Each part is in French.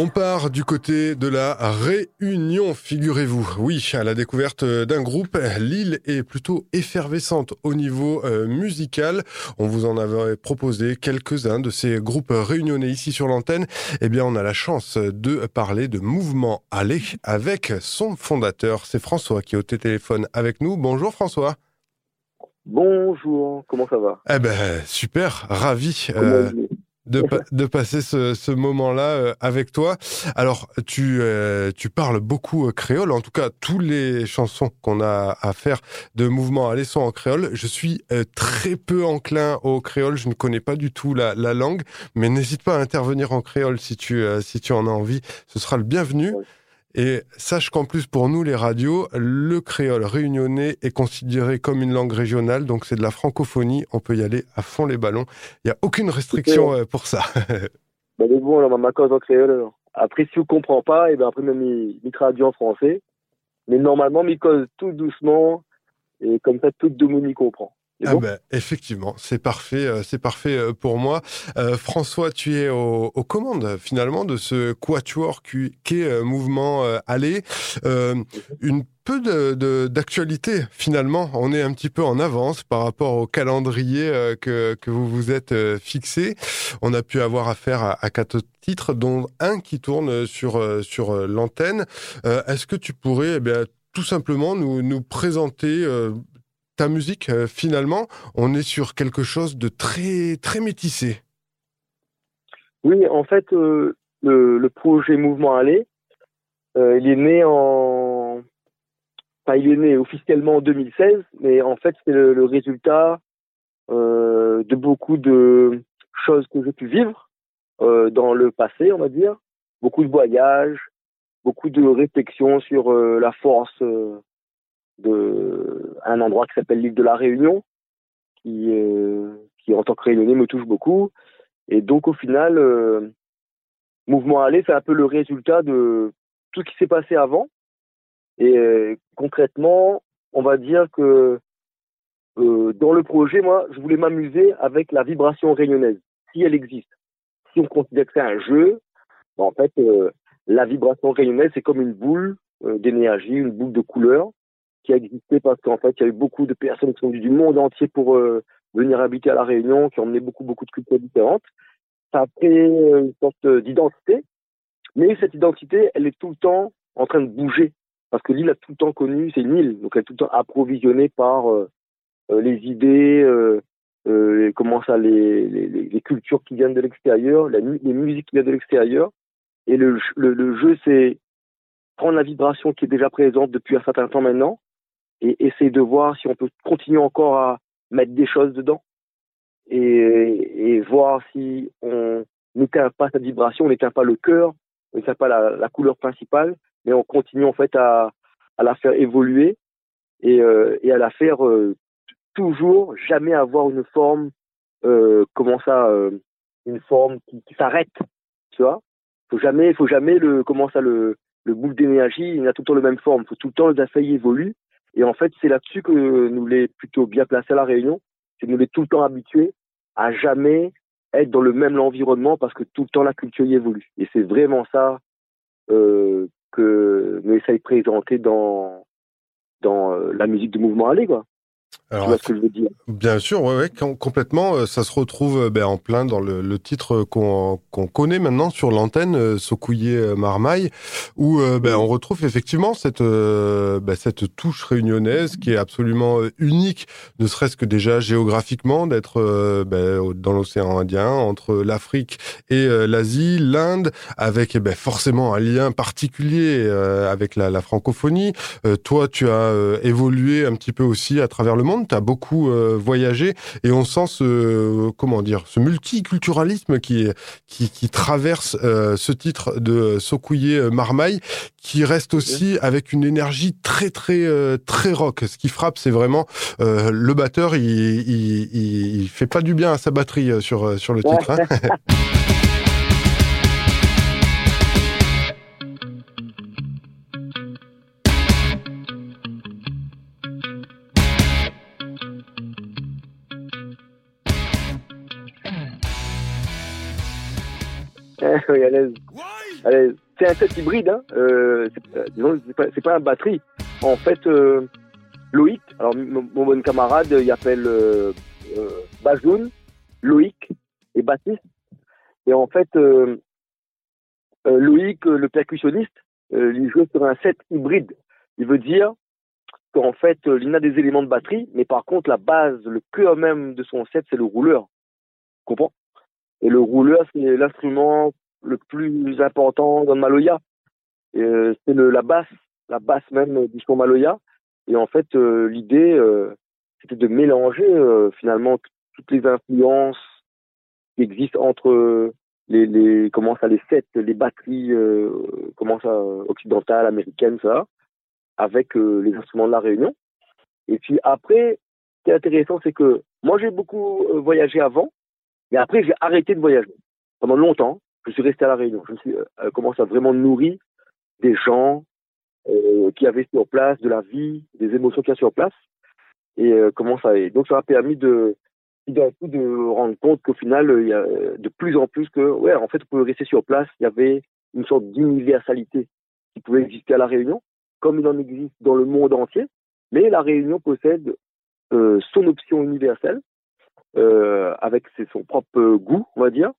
On part du côté de la Réunion, figurez-vous. Oui, à la découverte d'un groupe, l'île est plutôt effervescente au niveau euh, musical. On vous en avait proposé quelques-uns de ces groupes réunionnais ici sur l'antenne. Eh bien, on a la chance de parler de Mouvement Aller avec son fondateur. C'est François qui est au téléphone avec nous. Bonjour François. Bonjour, comment ça va? Eh ben super, ravi de, passer ce, moment-là euh, avec toi. Alors, tu, euh, tu parles beaucoup euh, créole, en tout cas, toutes les chansons qu'on a à faire de mouvement à sont en créole. Je suis très peu enclin au créole, je ne connais pas du tout la, la langue, mais n'hésite pas à intervenir en créole si tu, si tu en as envie, ce sera le bienvenu. Et sache qu'en plus, pour nous, les radios, le créole réunionnais est considéré comme une langue régionale, donc c'est de la francophonie. On peut y aller à fond les ballons. Il n'y a aucune restriction euh, pour ça. ben, bon, alors, ma cause en créole. Après, si vous ne comprenez pas, et eh ben après, même, il traduit en français. Mais normalement, il cause tout doucement, et comme ça, tout le monde y comprend. Ah ben, effectivement, c'est parfait, euh, c'est parfait euh, pour moi. Euh, François, tu es aux, commandes finalement de ce quatuor qui est Mouvement Aller. Mhm. une peu d'actualité finalement. On est un petit peu en avance par rapport au calendrier que, que vous vous êtes fixé. On a pu avoir affaire à, à quatre titres, dont un qui tourne sur, sur l'antenne. Est-ce que tu pourrais eh bien, tout simplement nous, nous présenter ta musique, euh, finalement, on est sur quelque chose de très, très métissé. Oui, en fait, euh, le, projet Mouvement Aller, euh, il est né en. Enfin, il est né officiellement en 2016, mais en fait, c'est le, résultat de beaucoup de choses que j'ai pu vivre dans le passé, on va dire. Beaucoup de voyages, beaucoup de réflexions sur la force de un endroit qui s'appelle l'île de la Réunion, qui, euh, qui en tant que réunionnais me touche beaucoup. Et donc au final, euh, Mouvement Aller, c'est un peu le résultat de tout ce qui s'est passé avant. Et euh, concrètement, on va dire que dans le projet, moi, je voulais m'amuser avec la vibration réunionnaise, si elle existe. Si on considère que c'est un jeu, ben, en fait, la vibration réunionnaise, c'est comme une boule d'énergie, une boule de couleur qui a existé parce qu'en fait, il y a eu beaucoup de personnes qui sont venues du monde entier pour euh, venir habiter à La Réunion, qui ont emmené beaucoup, beaucoup de cultures différentes. Ça a créé une sorte d'identité, mais cette identité, elle est tout le temps en train de bouger, parce que l'île a tout le temps connu, c'est une île, donc elle est tout le temps approvisionnée par euh, euh, les idées, comment ça, les, les, les, cultures qui viennent de l'extérieur, les musiques qui viennent de l'extérieur. Et le, le, le jeu, c'est prendre la vibration qui est déjà présente depuis un certain temps maintenant et essayer de voir si on peut continuer encore à mettre des choses dedans et, et voir si on n'éteint pas cette vibration, on n'éteint pas le cœur, on n'éteint pas la, la, couleur principale, mais on continue en fait à, à la faire évoluer et, euh, et à la faire euh, toujours jamais avoir une forme, euh, comment ça, euh, une forme qui, s'arrête, tu vois. Faut jamais, faut jamais le, comment ça, le, le boule d'énergie, il a tout le temps la même forme. Faut tout le temps les affaires évoluent et en fait, c'est là-dessus que nous les plutôt bien placés à la Réunion, c'est nous les tout le temps habitués à jamais être dans le même environnement parce que tout le temps la culture y évolue. Et c'est vraiment ça euh, que nous essayons de présenter dans dans euh, la musique de mouvement aller quoi. Alors, tu vois ce que je veux dire? Bien sûr, ouais, ouais, complètement. Euh, ça se retrouve euh, ben, en plein dans le, le titre qu'on qu'on connaît maintenant sur l'antenne, euh, Sokouye Marmaille, où ben, on retrouve effectivement cette, ben, cette touche réunionnaise qui est absolument unique, ne serait-ce que déjà géographiquement, d'être dans l'océan Indien, entre l'Afrique et l'Asie, l'Inde, avec ben, forcément un lien particulier avec la, la francophonie. toi, tu as évolué un petit peu aussi à travers le monde, tu as beaucoup euh, voyagé et on sent ce comment dire, ce multiculturalisme qui qui, qui traverse euh, ce titre de Sokouye Marmaille qui reste aussi avec une énergie très très euh, très rock. Ce qui frappe, c'est vraiment le batteur, il, il, il, fait pas du bien à sa batterie sur sur le titre. Hein. c'est un set hybride. Hein. Euh, c'est pas, pas un batterie. En fait, Loïc, alors mon, bon camarade, il appelle euh, Bajoun, Loïc et Baptiste. Et en fait, Loïc, le percussionniste, il joue sur un set hybride. Il veut dire qu'en fait, il a des éléments de batterie, mais par contre, la base, le cœur même de son set, c'est le rouleur. Tu comprends? Et le rouleur, c'est l'instrument le plus important dans Maloya. Euh, c'est la basse, la basse même du son Maloya. Et en fait, euh, l'idée, euh, c'était de mélanger finalement toutes les influences qui existent entre les, les comment ça, les sets, les batteries, comment ça, occidentales, américaines, ça, avec les instruments de la Réunion. Et puis après, ce qui est intéressant, c'est que moi j'ai beaucoup voyagé avant, mais après j'ai arrêté de voyager pendant longtemps je suis resté à la Réunion. Je me suis euh, commencé à vraiment nourrir des gens euh, qui avaient sur place, de la vie, des émotions qu'il y a sur place. Et euh, comment ça est. Donc ça m'a permis de d'un coup de rendre compte qu'au final, il y a de plus en plus que, ouais, en fait, on pouvait rester sur place. Il y avait une sorte d'universalité qui pouvait exister à La Réunion, comme il en existe dans le monde entier. Mais La Réunion possède euh, son option universelle, euh, avec son propre goût, on va dire,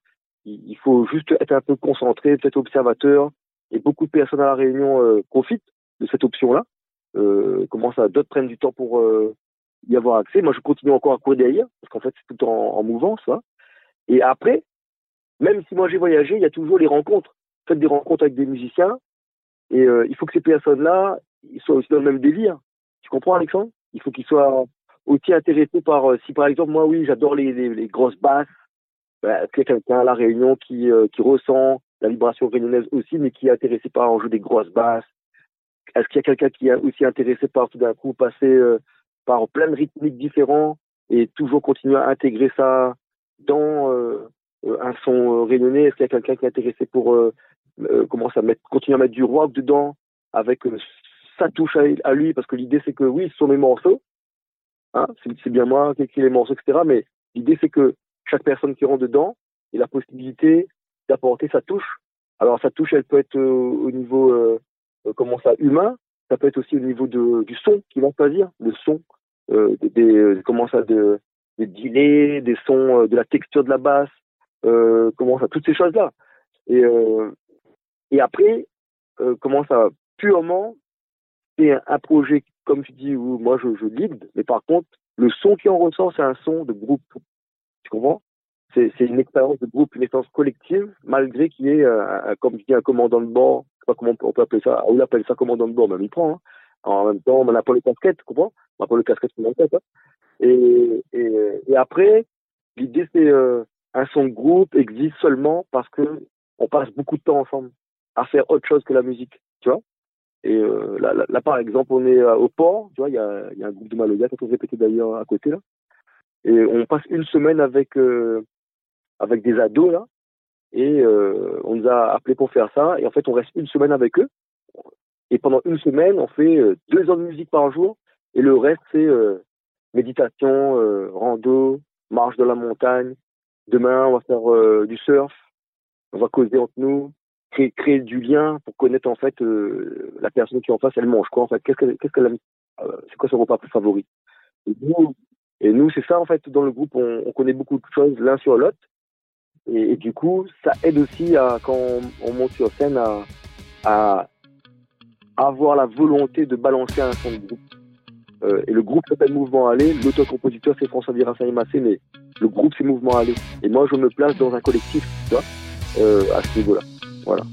il faut juste être un peu concentré, peut-être observateur. Et beaucoup de personnes à la Réunion euh, profitent de cette option-là. Euh, commencent à d'autres prennent du temps pour euh, y avoir accès. Moi, je continue encore à courir derrière parce qu'en fait, c'est tout en, en mouvance. Hein. Et après, même si moi j'ai voyagé, il y a toujours les rencontres. Faites des rencontres avec des musiciens. Et euh, il faut que ces personnes-là, soient aussi dans le même délire. Tu comprends, Alexandre? Il faut qu'ils soient aussi intéressés par, euh, si par exemple, moi, oui, j'adore les, les, les grosses basses, bah, a quelqu'un à La Réunion qui, euh, qui ressent la vibration réunionnaise aussi, mais qui est intéressé par un jeu des grosses basses? Est-ce qu'il y a quelqu'un qui est aussi intéressé par tout d'un coup passer euh, par plein de rythmiques différents et toujours continuer à intégrer ça dans euh, un son réunionnais? Est-ce qu'il y a quelqu'un qui est intéressé pour commencer à mettre, continuer à mettre du rock dedans avec sa touche à, lui? Parce que l'idée c'est que oui, ce sont mes morceaux, hein, c'est bien moi qui écris les morceaux, etc. Mais l'idée c'est que chaque personne qui rentre dedans ait la possibilité d'apporter sa touche. Alors sa touche, elle peut être euh, au niveau euh, euh, comment ça humain, ça peut être aussi au niveau de, du son qu'ils vont choisir, le son, des, comment ça, de, des délais, des sons, de la texture de la basse, comment ça, toutes ces choses-là. Et, et après, comment ça, purement, c'est un, un, projet, comme tu dis, où moi je, je lead, mais par contre, le son qui en ressort, c'est un son de groupe. Comprends c'est, une expérience de groupe, une expérience collective, malgré qu'il y ait, euh, comme je dis, un commandant de bord, je sais pas comment on peut appeler ça, on appelle ça commandant de bord, même il prend. Hein. En même temps, on n'a pas le casquette, tu comprends? On n'a pas le casquette sur la tête. Hein. Et, après, l'idée, c'est euh, un son de groupe existe seulement parce que on passe beaucoup de temps ensemble à faire autre chose que la musique, tu vois? Et euh, là, par exemple, on est euh, au port, tu vois, il y a, a un groupe de Maloya, qui on répété d'ailleurs à côté là. Et on passe une semaine avec euh, avec des ados là, et euh, on nous a appelés pour faire ça. Et en fait, on reste une semaine avec eux. Et pendant une semaine, on fait euh, deux heures de musique par jour, et le reste c'est euh, méditation, euh, rando, marche dans la montagne. Demain, on va faire du surf, on va causer entre nous, créer, créer du lien pour connaître en fait la personne qui est en face, elle mange quoi en fait, qu'est-ce qu'elle, qu'est-ce qu'elle c'est quoi son repas favori. Et nous, c'est ça en fait dans le groupe, on, on connaît beaucoup de choses l'un sur l'autre. Et, du coup, ça aide aussi à, quand on, on monte sur scène à, à, avoir la volonté de balancer un son de groupe. Euh, et le groupe s'appelle Mouvement Aller, l'auteur-compositeur c'est François Virassin Massé, mais le groupe c'est Mouvement Aller. Et moi je me place dans un collectif, tu vois, euh, à ce niveau-là. Voilà.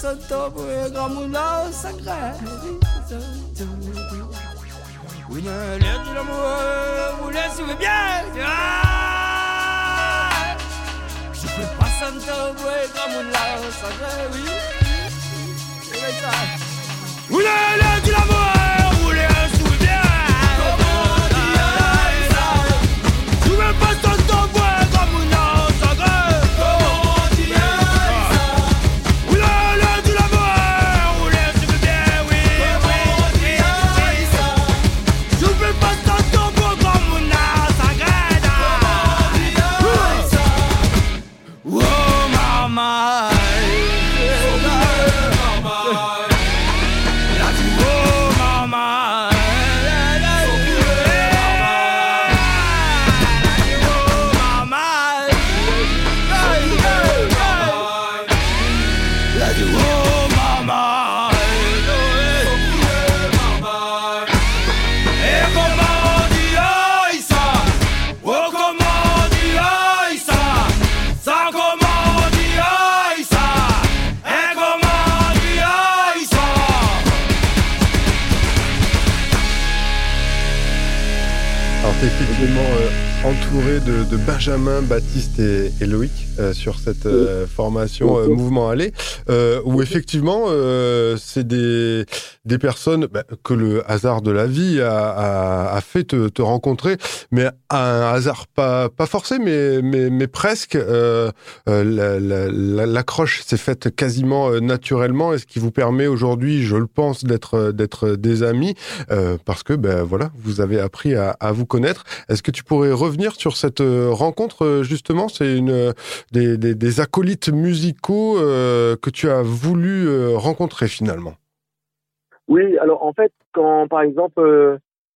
Santo gramuno sacré. Une lettre de l'amour vous laisse bien. Je fais pas santo gramuno sacré oui Une lettre de Oh. Entouré de, Benjamin, Baptiste et, et Loïc euh, sur cette euh, formation euh, Mouvement Aller, où effectivement, c'est des, des personnes bah, que le hasard de la vie a, a, fait te, te, rencontrer, mais un hasard pas, pas forcé, mais, mais, mais presque. L'accroche s'est faite quasiment naturellement, et ce qui vous permet aujourd'hui, je le pense, d'être d'être des amis, parce que ben voilà, vous avez appris à, à vous connaître. Est-ce que tu pourrais revenir sur cette rencontre justement C'est une des, acolytes musicaux euh, que tu as voulu euh, rencontrer finalement Oui, alors en fait, quand par exemple, euh,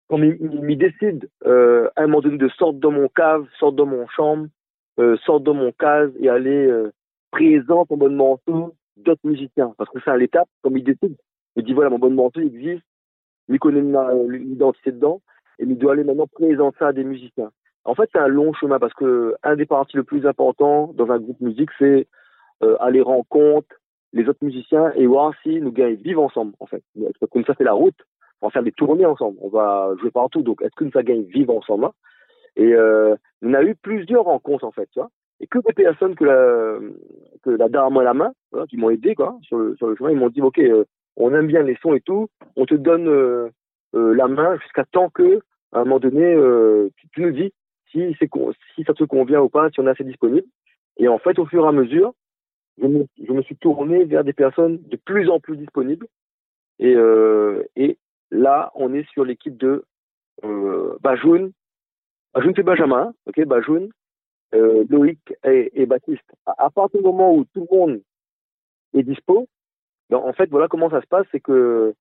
quand il, décide à un moment donné de sortir de mon cave, sortir de mon chambre, sortir de mon case et aller présenter en bonne morceau d'autres musiciens. Parce que c'est à l'étape, comme il décide, il dit voilà, mon bon morceau existe, il connaît l'identité dedans, et il doit aller maintenant présenter ça à des musiciens. En fait, c'est un long chemin parce que un des parties le plus important dans un groupe musique, c'est euh, aller rencontrer les autres musiciens et voir si nous gagnons vivre ensemble, en fait. Comme ça, c'est la route. On va faire des tournées ensemble. On va jouer partout. Donc, est-ce que nous gagne vivre ensemble hein? Et euh, on a eu plusieurs rencontres, en fait, tu vois. Et que des personnes que la, que la dame à la main, qui m'ont aidé, quoi, sur le, sur le chemin, ils m'ont dit, OK, euh, on aime bien les sons et tout, on te donne euh, euh la main jusqu'à temps que, à un moment donné, tu, tu nous dis si, si ça te convient ou pas, si on a assez disponible. Et en fait, au fur et à mesure, je me, suis tourné vers des personnes de plus en plus disponibles. Et, euh, et là, on est sur l'équipe de euh, Bajoun. Bajoun, c'est Benjamin, ok, Bajoun, euh, Loïc et, et Baptiste. À, partir du moment où tout le monde est dispo, ben, en fait, voilà comment ça se passe, c'est que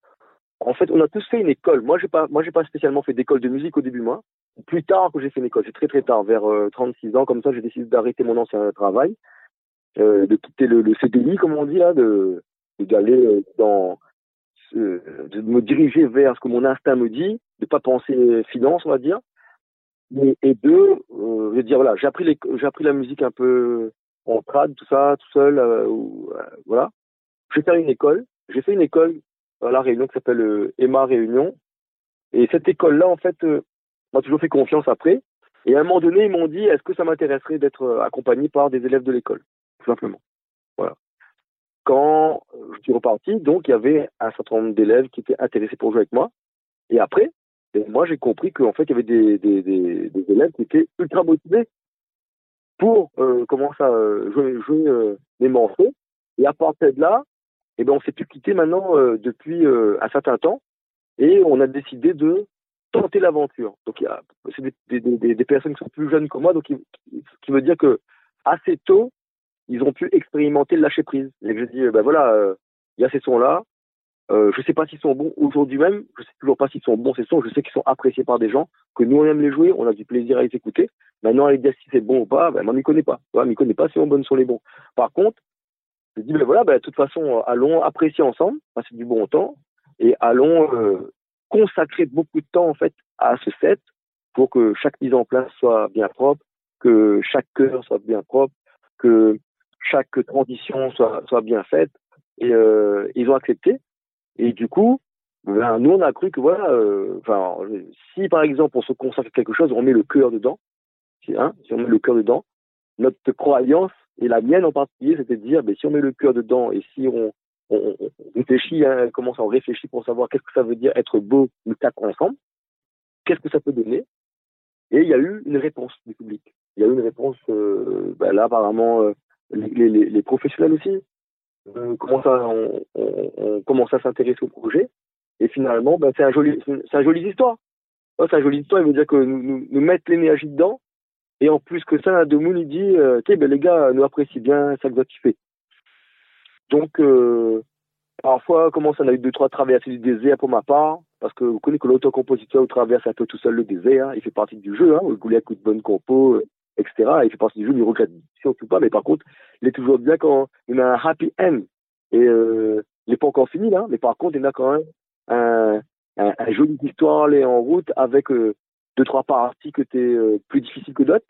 en fait, on a tous fait une école. Moi, j'ai pas, moi, j'ai pas spécialement fait d'école de musique au début, moi. Plus tard que j'ai fait une école, c'est très très tard, vers 36 euh, ans, comme ça, j'ai décidé d'arrêter mon ancien travail, euh, de quitter le, le, CDI, comme on dit là, de d'aller euh, dans, de me diriger vers ce que mon instinct me dit, de pas penser finance, on va dire. Et, et deux, je veux dire voilà, j'ai appris les, j'ai appris la musique un peu en trad, tout ça, tout seul, ou, voilà. J'ai fait une école. J'ai fait une école à la Réunion qui s'appelle euh, Emma Réunion. Et cette école-là, en fait, euh, m'a toujours fait confiance après. Et à un moment donné, ils m'ont dit, est-ce que ça m'intéresserait d'être accompagné par des élèves de l'école? Tout simplement. Voilà. Quand je suis reparti, donc il y avait un certain nombre d'élèves qui étaient intéressés pour jouer avec moi. Et après, moi j'ai compris qu'en fait, il y avait des, des, des, des, élèves qui étaient ultra motivés pour euh, commencer à jouer, jouer euh, les morceaux. Et à partir de là, eh ben, on s'est pu quitter maintenant euh, depuis euh, un certain temps et on a décidé de tenter l'aventure. Donc, c'est des, des, des, personnes qui sont plus jeunes que moi, donc ce qui veut dire que assez tôt, ils ont pu expérimenter le lâcher prise. Et je dis, ben voilà, euh, il y a ces sons-là. Euh, je sais pas s'ils sont bons aujourd'hui même. Je sais toujours pas s'ils sont bons ces sons. Je sais qu'ils sont appréciés par des gens, que nous on aime les jouer, on a du plaisir à les écouter. Maintenant, à dire si c'est bon ou pas, ben, on m'y connaît pas. On m'y connaît pas si on bonne sont les bons. Par contre, je dis, ben voilà, ben, de toute façon, allons apprécier ensemble, passer du bon temps, et allons euh, consacrer beaucoup de temps en fait à ce set pour que chaque mise en place soit bien propre, que chaque cœur soit bien propre, que chaque transition soit, soit bien faite. Et euh, ils ont accepté. Et du coup, ben, nous, on a cru que voilà, euh, enfin, si par exemple on se consacre à quelque chose, on met le cœur dedans, hein, si on met le cœur dedans, notre croyance, et la mienne en particulier, c'était de dire, ben, si on met le cœur dedans et si on, réfléchit, hein, pour savoir qu'est-ce que ça veut dire être beau, nous quatre ensemble, qu'est-ce que ça peut donner? Et il y a eu une réponse du public. Il y a eu une réponse, euh, ben là apparemment, euh, les, professionnels aussi euh, commencent à, on, commence à s'intéresser au projet. Et finalement, ben, c'est un joli, c'est un joli histoire. c'est un joli histoire. Il veut dire que nous, nous, nous mettre l'énergie dedans. Et en plus que ça, Demoun, il dit, euh, ok, ben les gars, nous apprécient bien ça que vous kiffé. Donc, euh, parfois, comment ça, on a eu deux, trois traversées du désert pour ma part, parce que vous connaissez que l'auto-compositeur traverse un peu tout seul le désert, hein, il fait partie du jeu, hein, vous voulez un de bonne compo, euh, etc. Il fait partie du jeu, il regrette surtout pas, mais par contre, il est toujours bien quand il a un happy end. Et euh, il n'est pas encore fini là, mais par contre, il a quand même un, un, un joli histoire aller en route avec euh, deux, trois parties que t'es euh, plus difficiles que d'autres.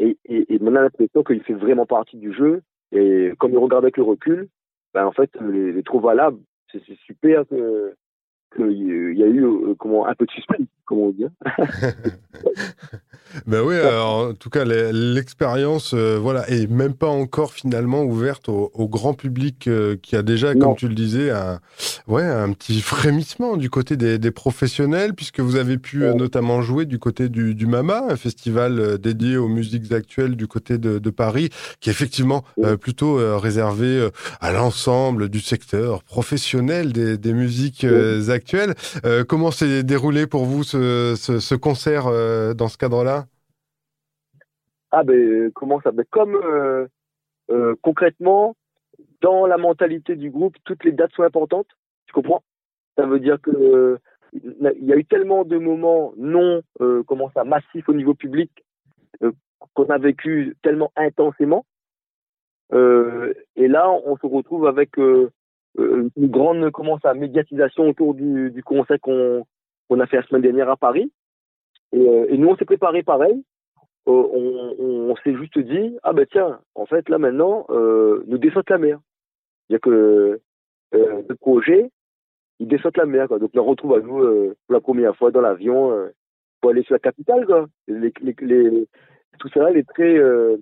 Et, et, et on a l'impression qu'il fait vraiment partie du jeu. Et comme il regarde avec le recul, ben en fait, les, les trop valables, c'est super que qu'il y a eu euh, comment un peu de suspense, comment on dit. Ben oui, alors, en tout cas, l'expérience, euh, voilà, est même pas encore finalement ouverte au, au grand public euh, qui a déjà, non. comme tu le disais, un, ouais, un petit frémissement du côté des, des professionnels, puisque vous avez pu ouais. notamment jouer du côté du, du, MAMA, un festival euh, dédié aux musiques actuelles du côté de, de Paris, qui est effectivement plutôt réservé à l'ensemble du secteur professionnel des, des musiques actuelles. comment s'est déroulé pour vous ce, ce, ce concert dans ce cadre-là? Ah ben comment ça? Ben, Comme euh, euh, concrètement, dans la mentalité du groupe, toutes les dates sont importantes. Tu comprends? Ça veut dire que euh, il y a eu tellement de moments non euh, comment ça massifs au niveau public euh, qu'on a vécu tellement intensément. et là, on se retrouve avec une grande comment ça médiatisation autour du, du concert qu'on qu'on a fait la semaine dernière à Paris. Et, et nous, on s'est préparé pareil euh, on, on, on s'est juste dit ah ben tiens en fait là maintenant euh, nous descendons la mer. Il y a que euh, le projet il descend la mer quoi. Donc on retrouve à nous euh, pour la première fois dans l'avion euh, pour aller sur la capitale quoi. Les, les, les tout ça les très euh,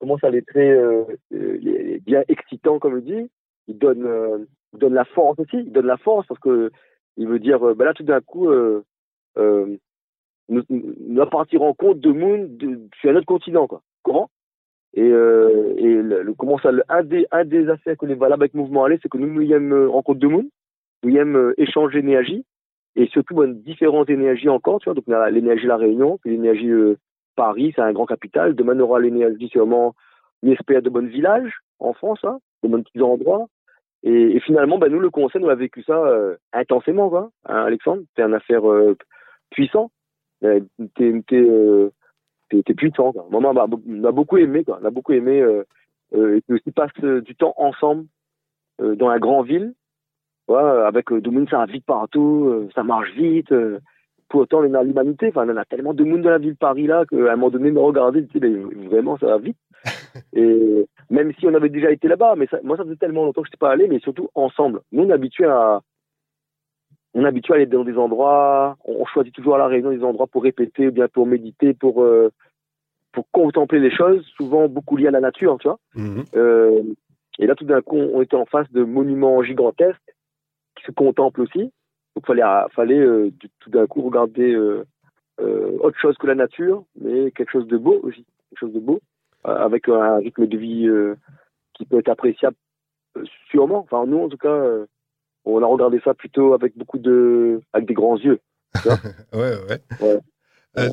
comment ça les euh, bien excitants comme on dit il donne euh, donne la force aussi il donne la force parce que il veut dire ben là tout d'un coup euh, euh, nous partir en compte de Moon sur un autre continent, quoi. Comment? Et, euh, et un, des, un des aspects que les valables avec Mouvement Aller, c'est que nous, nous aimons rencontre de Moon, nous aimons échanger d'énergie, et surtout différentes énergies encore, tu vois. Donc, on a l'énergie La Réunion, puis l'énergie euh, Paris, c'est un grand capital. Demain, on aura l'énergie sûrement, on espère, de bons villages en France, hein, de bons petits endroits. Et, finalement, ben, nous, le conseil, nous a vécu ça euh, intensément, quoi, hein, Alexandre. C'est une affaire euh, puissant t'es euh, puissant. Quoi. On a beaucoup aimé, quoi. On a beaucoup aimé. Euh, euh, et aussi passe du temps ensemble euh, dans la grande ville. Ouais, avec euh, monde ça va vite partout, euh, ça marche vite. Euh, pour autant, on a l'humanité. Enfin, on a tellement de monde dans la ville de Paris là qu'à un moment donné, me regarder, tu sais, vraiment, ça va vite. et même si on avait déjà été là-bas, mais ça, moi, ça faisait tellement longtemps que je n'étais pas allé, mais surtout ensemble. Nous, on est habitués à on est habitué à aller dans des endroits, on choisit toujours à la réunion des endroits pour répéter ou bien pour méditer, pour euh, pour contempler les choses, souvent beaucoup liées à la nature, tu vois. Mhm. Euh, et là, tout d'un coup, on était en face de monuments gigantesques qui se contemplent aussi. Donc, fallait fallait euh, tout d'un coup regarder euh, euh, autre chose que la nature, mais quelque chose de beau aussi, quelque chose de beau, euh, avec un rythme de vie qui peut être appréciable sûrement. Enfin, nous, en tout cas on a regardé ça plutôt avec beaucoup de, avec des grands yeux. ouais, ouais. ouais. Euh,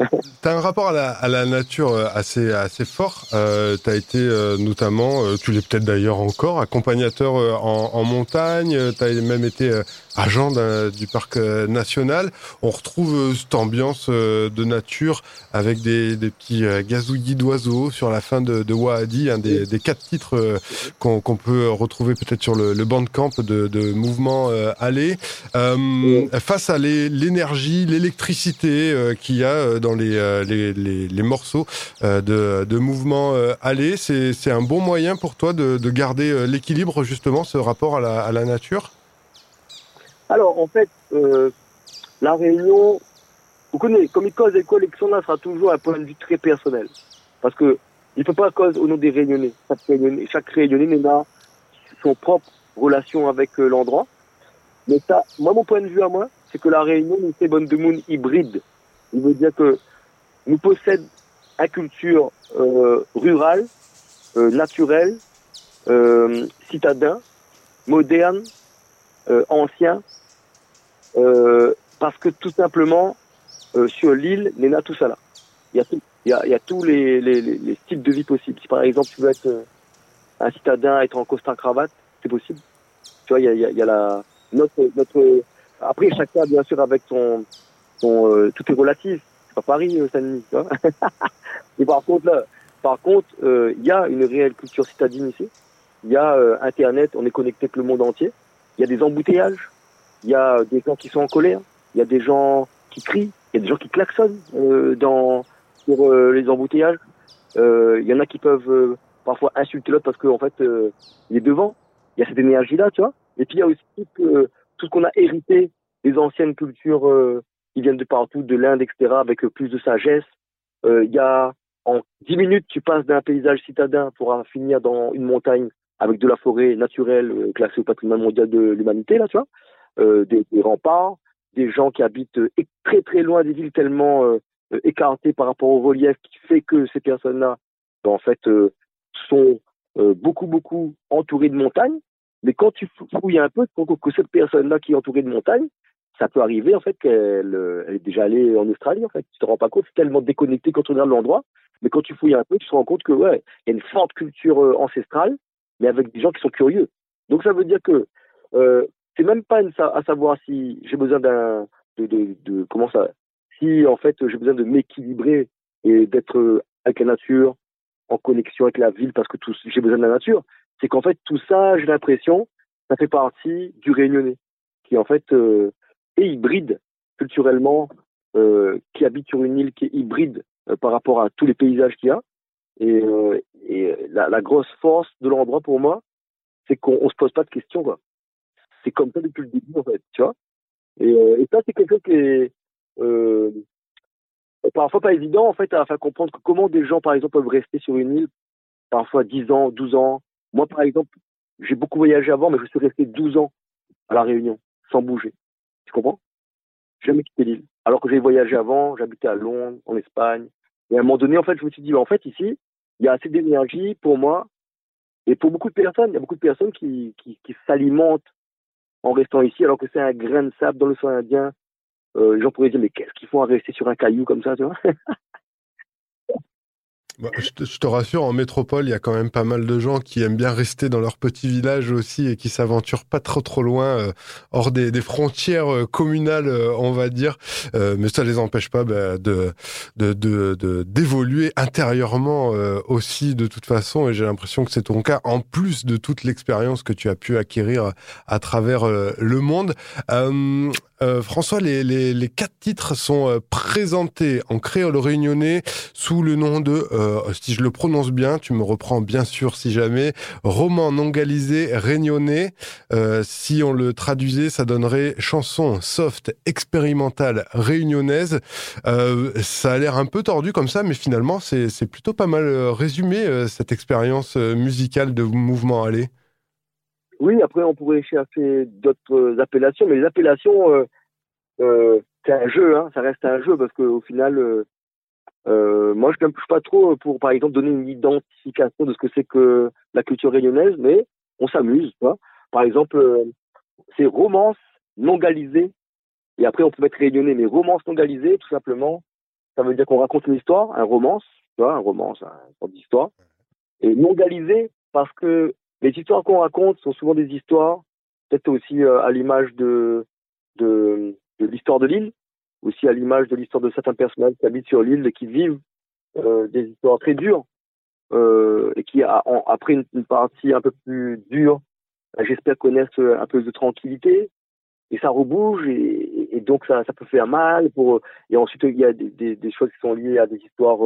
tu as un rapport à la, à la, nature euh, assez, assez fort. Euh, tu as été euh, notamment, tu l'es peut-être d'ailleurs encore, accompagnateur en, en, montagne. Tu as même été agent du parc national. On retrouve cette ambiance de nature avec des, des petits gazouillis d'oiseaux sur la fin de, de Wahadi, un des, des quatre titres qu'on peut retrouver peut-être sur le, le bandcamp de, de Mouvement Aller. Face à l'énergie, l'électricité qu'il y a dans les, les, les, les morceaux de, de Mouvement Aller, c'est un bon moyen pour toi de, de garder l'équilibre, justement, ce rapport à la, à la nature? Alors, en fait, euh, la réunion, vous connaissez, comme il cause des collections, là, sera toujours un point de vue très personnel. Parce que il ne peut pas cause au nom des réunionnais. Chaque réunionnais, a son propre relation avec euh, l'endroit. Mais ça, moi, mon point de vue à moi, c'est que la réunion, c'est bonne de monde hybride. Il veut dire que nous possèdons une culture euh, rurale, naturelle, citadin, moderne, ancien, euh, parce que tout simplement, euh, sur l'île, Néna, tout ça là. Il y a, tout, il y a, tous les, les, styles de vie possibles. Si par exemple tu veux être euh, un citadin, être en costard cravate, c'est possible. Tu vois, il y a, la notre notre. Après, chacun bien sûr avec son son tout est relatif. C'est pas Paris, Saint-Denis. Mais par contre là, par contre, il y a une réelle culture citadine ici. Il y a Internet, on est connecté avec le monde entier. Il y a des embouteillages il y a des gens qui sont en colère, il y a des gens qui crient, il y a des gens qui klaxonnent euh, dans sur euh, les embouteillages. Euh, il y en a qui peuvent euh, parfois insulter l'autre parce qu'en en fait euh, il est devant. Il y a cette énergie là, tu vois. Et puis il y a aussi tout, tout ce qu'on a hérité des anciennes cultures qui viennent de partout, de l'Inde, etc., avec plus de sagesse. Il y a en dix minutes, tu passes d'un paysage citadin pour finir dans une montagne avec de la forêt naturelle classée au patrimoine mondial de l'humanité, là, tu vois. Euh, des, remparts, des gens qui habitent euh, très très loin des villes tellement euh, écartées par rapport au relief qui fait que ces personnes-là, en fait, sont beaucoup beaucoup entourées de montagnes. Mais quand tu fouilles un peu, tu que cette personne-là qui est entourée de montagnes, ça peut arriver en fait qu'elle elle est déjà allée en Australie en fait. Tu te rends pas compte, c'est tellement déconnecté quand on regarde l'endroit. Mais quand tu fouilles un peu, tu te rends compte que ouais, il y a une forte culture ancestrale, mais avec des gens qui sont curieux. Donc ça veut dire que c'est même pas à savoir si j'ai besoin de, comment ça si en fait j'ai besoin de m'équilibrer et d'être euh, avec la nature en connexion avec la ville parce que j'ai besoin de la nature. C'est qu'en fait tout ça j'ai l'impression ça fait partie du réunionnais qui en fait euh, est hybride culturellement euh, qui habite sur une île qui est hybride par rapport à tous les paysages qu'il y a. Et, et la, la, grosse force de l'endroit pour moi c'est qu'on se pose pas de questions quoi c'est comme ça depuis le début, en fait, tu vois. Et, euh, ça, c'est quelque chose qui est euh, parfois pas évident, en fait, à faire comprendre comment des gens, par exemple, peuvent rester sur une île parfois 10 ans, 12 ans. Moi, par exemple, j'ai beaucoup voyagé avant, mais je suis resté 12 ans à La Réunion, sans bouger. Tu comprends? Jamais quitté l'île. Alors que j'ai voyagé avant, j'habitais à Londres, en Espagne. Et à un moment donné, en fait, je me suis dit, en fait, ici, il y a assez d'énergie pour moi. Et pour beaucoup de personnes, il y a beaucoup de personnes qui, qui s'alimentent en restant ici, alors que c'est un grain de sable dans le sol indien. Euh, les gens dire, mais qu'est-ce qu'ils font à rester sur un caillou comme ça, tu vois? Bah, je, te, rassure, en métropole, il y a quand même pas mal de gens qui aiment bien rester dans leur petit village aussi et qui s'aventurent pas trop trop loin, euh, hors des, frontières euh, communales, euh, on va dire. Mais ça les empêche pas bah, de d'évoluer de, intérieurement aussi de toute façon. Et j'ai l'impression que c'est ton cas, en plus de toute l'expérience que tu as pu acquérir à travers le monde. Euh, François, les, les, les, quatre titres sont euh, présentés en créole réunionnais sous le nom de, euh, si je le prononce bien, tu me reprends bien sûr si jamais, roman nongalisé réunionnais. Euh, si on le traduisait, ça donnerait chanson soft expérimentale réunionnaise. ça a l'air un peu tordu comme ça, mais finalement, c'est plutôt pas mal résumé cette expérience musicale de mouvement aller. Oui, après, on pourrait chercher d'autres appellations, mais les appellations, euh, euh, c'est un jeu, hein, ça reste un jeu, parce qu'au final, euh, euh moi, je ne touche pas trop pour, par exemple, donner une identification de ce que c'est que la culture réunionnaise, mais on s'amuse. Par exemple, euh, c'est romance non galisée, et après, on peut mettre réunionnais, mais romance non galisée, tout simplement, ça veut dire qu'on raconte une histoire, un romance, tu vois, un romance, un sorte d'histoire, et non galisée, parce que les histoires qu'on raconte sont souvent des histoires, peut-être aussi euh, à l'image de, de, l'histoire de l'île, aussi à l'image de l'histoire de certains personnages qui habitent sur l'île et qui vivent euh, des histoires très dures euh, et qui, a, après une, partie un peu plus dure, j'espère connaissent un peu de tranquillité et ça rebouge et, donc ça, peut faire mal. Pour, et ensuite, il y a des, choses qui sont liées à des histoires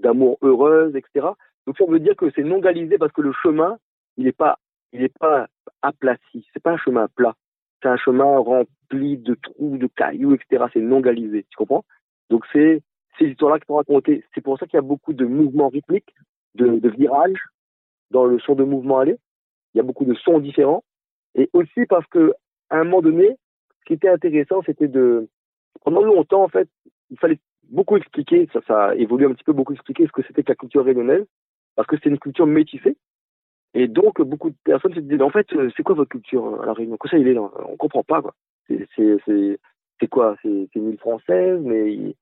d'amour heureuses, etc. Donc ça veut dire que c'est non galisé parce que le chemin il n'est pas, il est pas aplati. C'est pas un chemin plat. C'est un chemin rempli de trous, de cailloux, etc. C'est non galisé. Tu comprends? Donc c'est ces histoires-là qui sont racontées. C'est pour ça qu'il y a beaucoup de mouvements rythmiques, de, virages dans le son de mouvement aller. Il y a beaucoup de sons différents. Et aussi parce que à un moment donné, ce qui était intéressant, c'était de pendant longtemps en fait, il fallait beaucoup expliquer, ça, ça a évolué un petit peu, beaucoup expliquer ce que c'était que la culture réunionnaise, parce que c'est une culture métissée. Et donc, beaucoup de personnes se disent, en fait, c'est quoi votre culture euh, à La Réunion? Quoi ça, il est là On comprend pas, quoi. C'est quoi? C'est une île française, mais il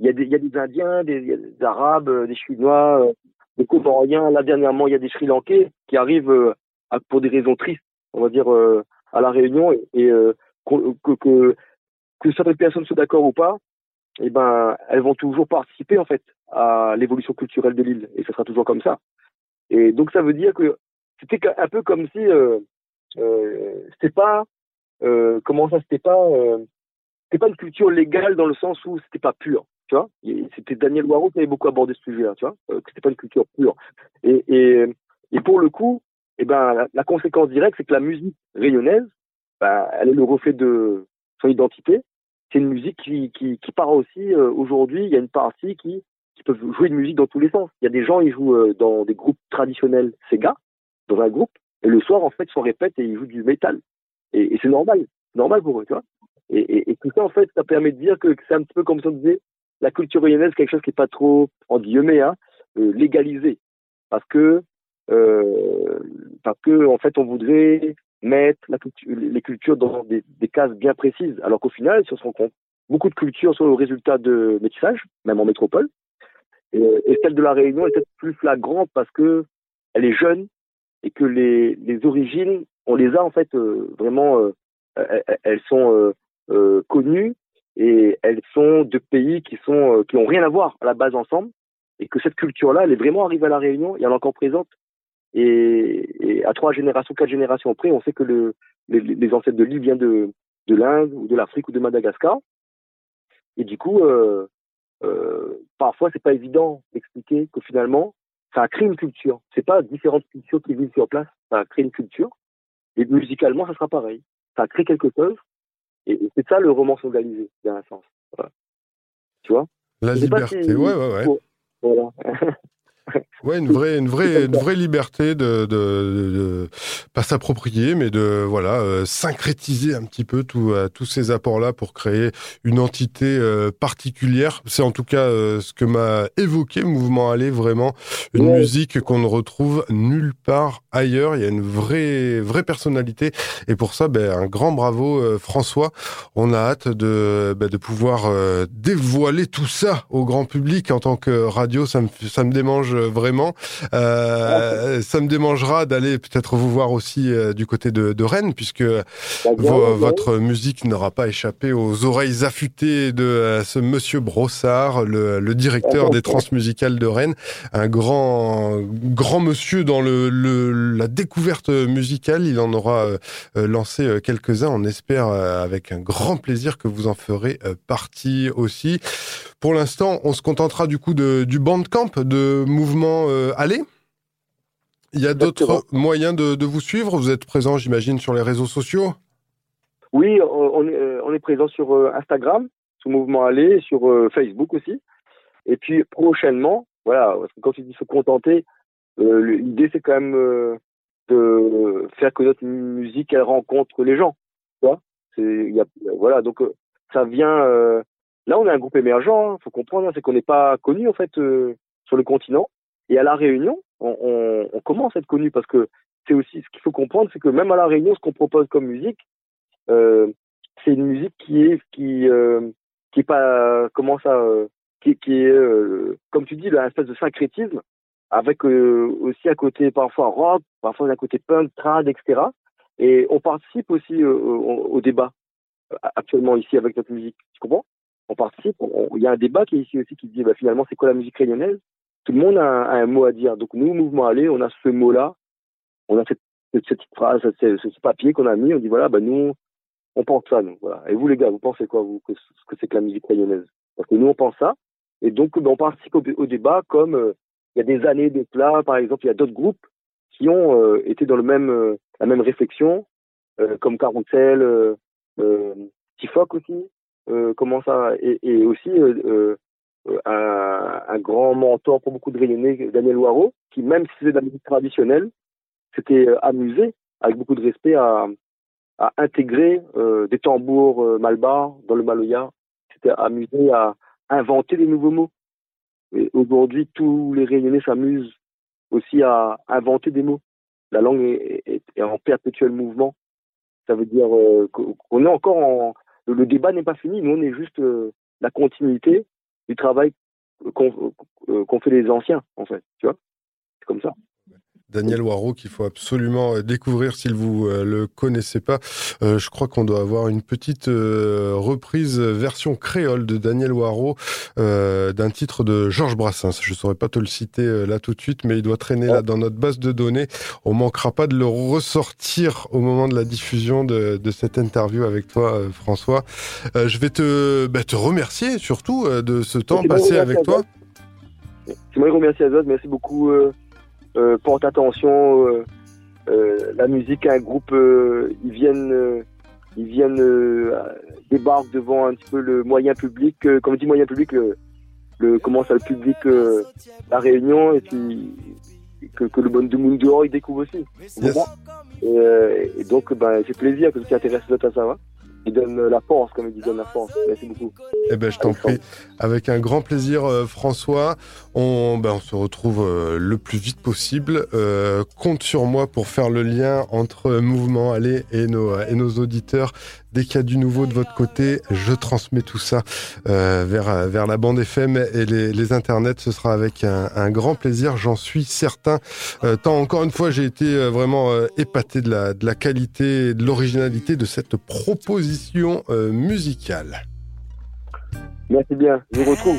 y, a des, y a des Indiens, des, Arabes, euh, des Chinois, euh, des Comoriens. Là, dernièrement, il y a des Sri Lankais qui arrivent pour des raisons tristes, on va dire, à La Réunion. Et, que, que, certaines personnes soient d'accord ou pas, eh ben, elles vont toujours participer, en fait, à l'évolution culturelle de l'île. Et ce sera toujours comme ça. Et donc, ça veut dire que c'était un peu comme si euh, euh, c'était pas euh, comment ça c'était pas euh, c'était pas une culture légale dans le sens où c'était pas pur tu vois. C'était Daniel Waro qui avait beaucoup abordé ce sujet là tu vois euh, que c'était pas une culture pure. Et, et, et pour le coup eh ben la, conséquence directe c'est que la musique rayonnaise ben, elle est le reflet de son identité. C'est une musique qui, qui, qui part aussi euh, aujourd'hui il y a une partie qui qui peuvent jouer de musique dans tous les sens. Il y a des gens ils jouent dans des groupes traditionnels Sega dans un groupe, et le soir, en fait, ils répète et ils jouent du métal. Et, c'est normal, normal pour eux, tu vois. Et, tout ça, en fait, ça permet de dire que, c'est un petit peu comme si on disait, la culture réunionnaise, quelque chose qui est pas trop, en guillemets, hein, euh, légalisé. Parce que, euh, parce que, en fait, on voudrait mettre les cultures dans des, des cases bien précises. Alors qu'au final, si on se rend compte, beaucoup de cultures sont le résultat de métissage, même en métropole. Et, et celle de la Réunion est peut-être plus flagrante parce que elle est jeune, et que les, les origines, on les a en fait euh, vraiment, euh, elles sont euh, connues et elles sont de pays qui sont qui ont rien à voir à la base ensemble et que cette culture-là, elle est vraiment arrivée à la Réunion et elle est encore présente. Et, à trois générations, quatre générations après, on sait que le, les, ancêtres de l'île viennent de, de l'Inde ou de l'Afrique ou de Madagascar. Et du coup, parfois, c'est pas évident d'expliquer que finalement, ça a créé une culture. C'est pas différentes cultures qui vivent sur place, ça a créé une culture. Et musicalement, ça sera pareil. Ça a créé quelque chose. Et, c'est ça le roman organisé, dans un sens. Voilà. Tu vois? La liberté, si... ouais, ouais, ouais. Voilà. Ouais, une vraie, une vraie, une vraie liberté de, de, de, de pas s'approprier, mais de voilà euh, syncrétiser un petit peu tout, euh, tous ces apports-là pour créer une entité euh, particulière. C'est en tout cas euh, ce que m'a évoqué Mouvement Aller, vraiment une ouais. musique qu'on ne retrouve nulle part ailleurs. Il y a une vraie, vraie personnalité, et pour ça, ben, un grand bravo euh, François. On a hâte de, ben, de pouvoir dévoiler tout ça au grand public en tant que radio. Ça me, ça me démange vraiment. Euh, ça me démangera d'aller peut-être vous voir aussi euh, du côté de, de Rennes, puisque votre musique n'aura pas échappé aux oreilles affûtées de euh, ce monsieur Brossard, le, le directeur des transmusicales de Rennes, un grand, grand monsieur dans le, le, la découverte musicale. Il en aura lancé quelques-uns. On espère avec un grand plaisir que vous en ferez partie aussi. Pour l'instant, on se contentera du coup de, du bandcamp de Mouvement euh, Aller. Il y a d'autres moyens de, vous suivre? Vous êtes présent, j'imagine, sur les réseaux sociaux? Oui, on est, euh, on est présent sur euh, Instagram, sous Mouvement Aller, sur Facebook aussi. Et puis prochainement, voilà, quand tu dis se contenter, l'idée c'est quand même de faire que notre musique elle rencontre les gens. Tu y a, voilà, donc ça vient Là, on est un groupe émergent, il hein, faut comprendre, hein, c'est qu'on n'est pas connu en fait euh, sur le continent. Et à la Réunion, on, commence à être connu parce que c'est aussi ce qu'il faut comprendre, c'est que même à la Réunion, ce qu'on propose comme musique, euh, c'est une musique qui est qui euh, qui est pas comment ça, qui, qui est comme tu dis, une espèce de syncrétisme avec aussi à côté parfois rock, parfois un côté punk, trad, etc. Et on participe aussi au débat actuellement ici avec notre musique. Tu comprends? On participe. Il y a un débat qui est ici aussi qui dit bah, finalement c'est quoi la musique réunionnaise? Tout le monde a un, mot à dire. Donc nous, Mouvement Aller, on a ce mot-là, on a cette, cette phrase, ce, papier qu'on a mis, on dit voilà, bah, nous, on pense ça, nous. Et vous les gars, vous pensez quoi, vous, que, ce que c'est que la musique réunionnaise? Parce que nous, on pense ça. Et donc, bah, on participe au, débat comme euh, il y a des années de plat, par exemple, il y a d'autres groupes qui ont euh, été dans le même, euh, la même réflexion, comme Carousel, euh, Tifoc aussi, comment ça et, aussi euh, euh, un, grand mentor pour beaucoup de Réunionnais, Daniel Loireau, qui même si c'est de la musique traditionnelle, s'était amusé avec beaucoup de respect à, intégrer des tambours malbars dans le maloya, s'était amusé à inventer des nouveaux mots. Et aujourd'hui, tous les Réunionnais s'amusent aussi à inventer des mots. La langue est en perpétuel mouvement. Ça veut dire qu'on est encore en, le, débat n'est pas fini. Nous, on est juste euh, la continuité du travail qu'ont fait les anciens, en fait. Tu vois C'est comme ça. Daniel Waro qu'il faut absolument euh, découvrir si vous ne euh, le connaissez pas. je crois qu'on doit avoir une petite reprise version créole de Daniel Waro d'un titre de Georges Brassens. Je ne saurais pas te le citer là tout de suite, mais il doit traîner là dans notre base de données. On manquera pas de le ressortir au moment de la diffusion de, cette interview avec toi, François. je vais te, bah, te remercier surtout de ce temps passé avec toi. Je moi remercie à Merci beaucoup euh, porte attention. Euh, euh, la musique, un groupe, ils viennent, ils viennent débarquent devant un petit peu le moyen public. comme je dis moyen public, le, comment ça le public la réunion et puis que, que le bon du monde dehors il découvre aussi. Et, donc ben, c'est plaisir que tu t'intéresses à ça. Hein il donne la force, comme il dit, donne la force. Merci beaucoup. Eh ben, je t'en prie. Avec un grand plaisir, euh, François. On, ben, on se retrouve euh, le plus vite possible. Euh, compte sur moi pour faire le lien entre Mouvement Aller et nos, et nos auditeurs. Dès qu'il y a du nouveau de votre côté, je transmets tout ça vers, vers la bande FM et les, les internets. Ce sera avec un, un grand plaisir, j'en suis certain. tant encore une fois, j'ai été vraiment épaté de la, de la qualité et de l'originalité de cette proposition musicale. Merci bien, je vous retrouve.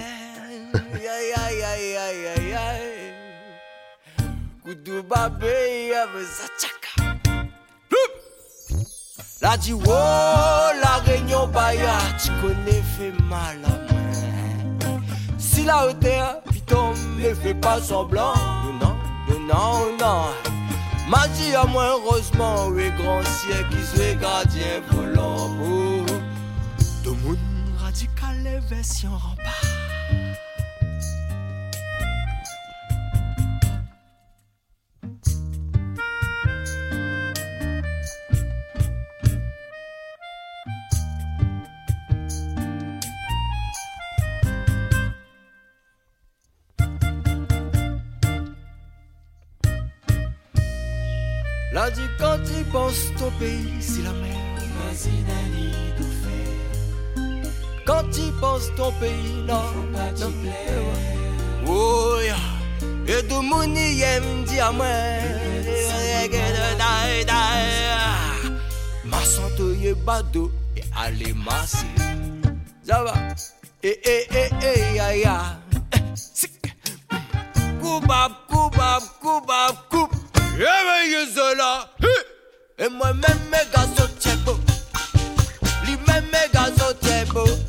La dit oh la réunion baya tu connais fait mal moi. Si la hauteur putain me fait pas semblant. Non, non, non M'a dit à moi heureusement oui grand ciel qui soit gardien volant Tout le monde radical version rempart Là c'est la mer. Vas-y, tout fait. Quand tu penses ton pays, non, non, oh, yeah. Et de mouni yem di a mwen Rege de dae dae Masanto ye bado E ale masi Zava E e e e ya ya. Koubab, koubab, koubab, koub E men ye zola E mwen men me gazo tchebo Li men me gazo tchebo